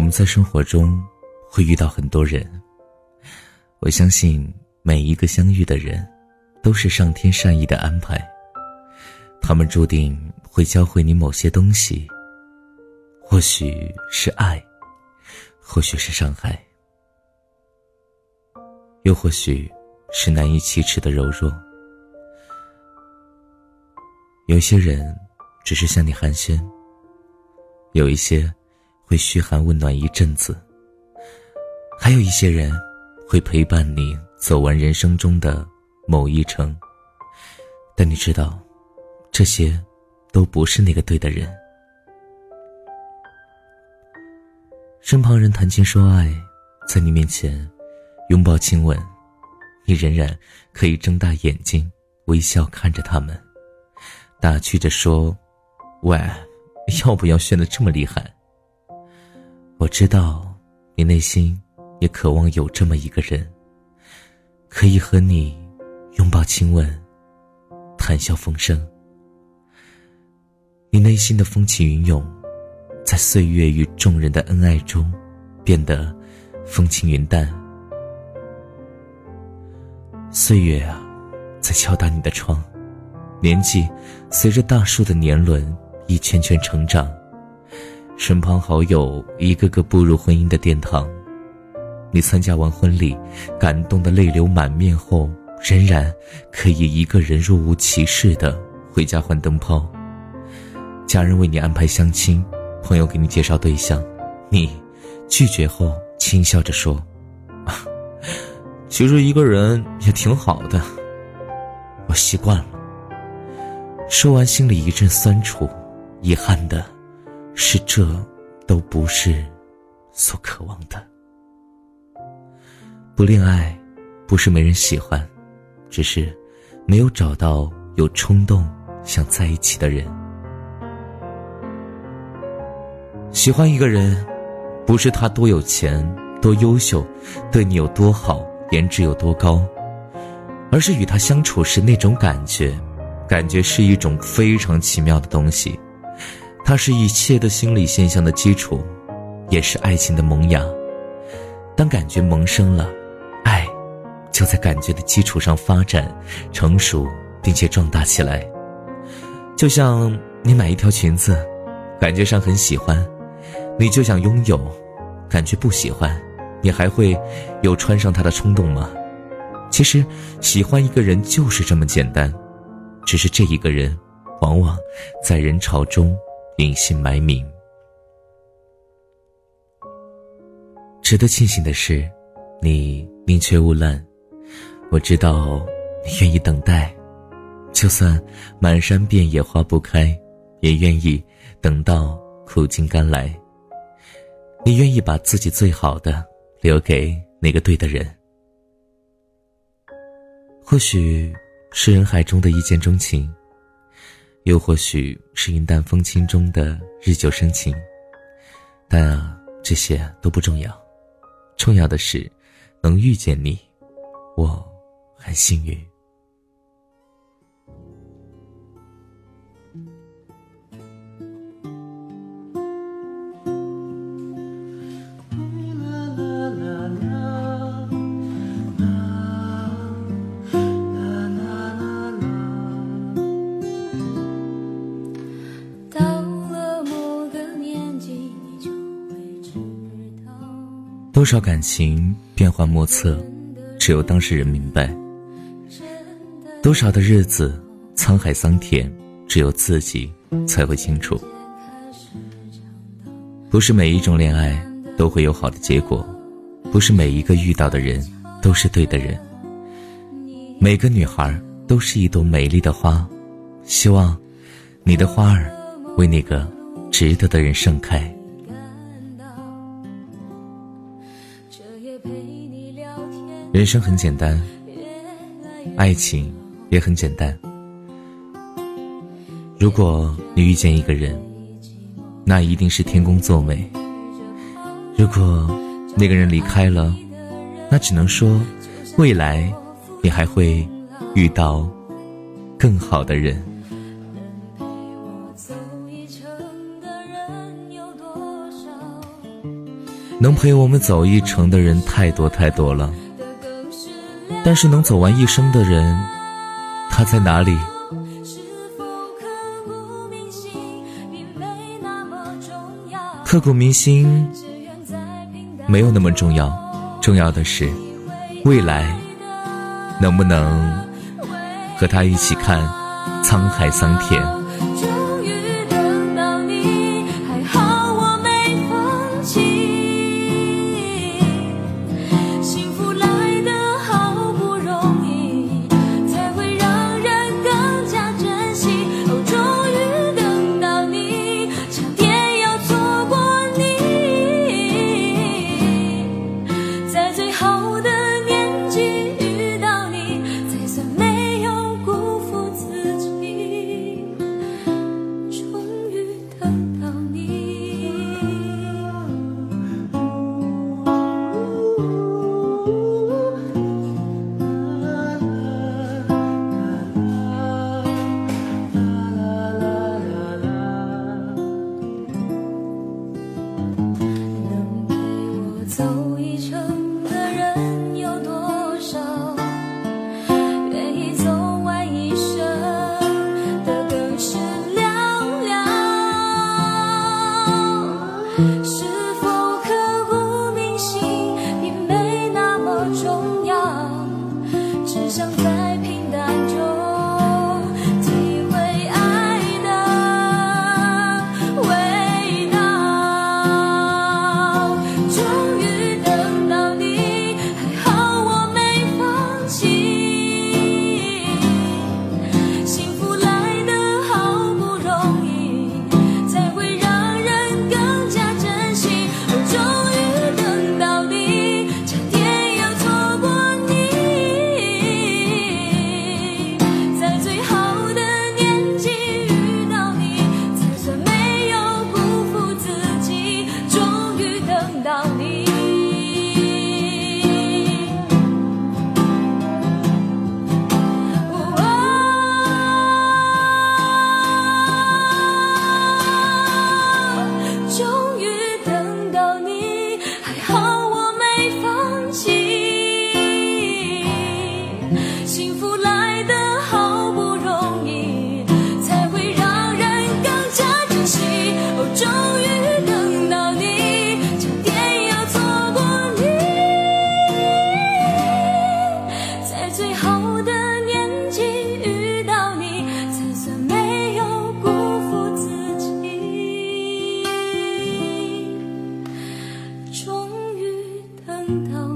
我们在生活中会遇到很多人，我相信每一个相遇的人，都是上天善意的安排。他们注定会教会你某些东西，或许是爱，或许是伤害，又或许是难以启齿的柔弱。有些人只是向你寒暄，有一些会嘘寒问暖一阵子，还有一些人会陪伴你走完人生中的某一程。但你知道，这些都不是那个对的人。身旁人谈情说爱，在你面前拥抱亲吻，你仍然可以睁大眼睛微笑看着他们。打趣着说：“喂，要不要炫得这么厉害？”我知道，你内心也渴望有这么一个人，可以和你拥抱、亲吻、谈笑风生。你内心的风起云涌，在岁月与众人的恩爱中，变得风轻云淡。岁月啊，在敲打你的窗。年纪随着大树的年轮一圈圈成长，身旁好友一个个步入婚姻的殿堂。你参加完婚礼，感动的泪流满面后，仍然可以一个人若无其事的回家换灯泡。家人为你安排相亲，朋友给你介绍对象，你拒绝后轻笑着说：“其实一个人也挺好的，我习惯了。”说完，心里一阵酸楚，遗憾的是，这都不是所渴望的。不恋爱，不是没人喜欢，只是没有找到有冲动想在一起的人。喜欢一个人，不是他多有钱、多优秀，对你有多好，颜值有多高，而是与他相处时那种感觉。感觉是一种非常奇妙的东西，它是一切的心理现象的基础，也是爱情的萌芽。当感觉萌生了，爱就在感觉的基础上发展、成熟，并且壮大起来。就像你买一条裙子，感觉上很喜欢，你就想拥有；感觉不喜欢，你还会有穿上它的冲动吗？其实，喜欢一个人就是这么简单。只是这一个人，往往在人潮中隐姓埋名。值得庆幸的是，你宁缺毋滥。我知道你愿意等待，就算满山遍野花不开，也愿意等到苦尽甘来。你愿意把自己最好的留给那个对的人。或许。是人海中的一见钟情，又或许是云淡风轻中的日久生情，但啊，这些都不重要，重要的是能遇见你，我很幸运。多少感情变幻莫测，只有当事人明白；多少的日子沧海桑田，只有自己才会清楚。不是每一种恋爱都会有好的结果，不是每一个遇到的人都是对的人。每个女孩都是一朵美丽的花，希望你的花儿为那个值得的人盛开。人生很简单，爱情也很简单。如果你遇见一个人，那一定是天公作美；如果那个人离开了，那只能说未来你还会遇到更好的人。能陪我们走一程的人太多太多了，但是能走完一生的人，他在哪里？刻骨铭心没有那么重要，重要的是未来能不能和他一起看沧海桑田。Thấu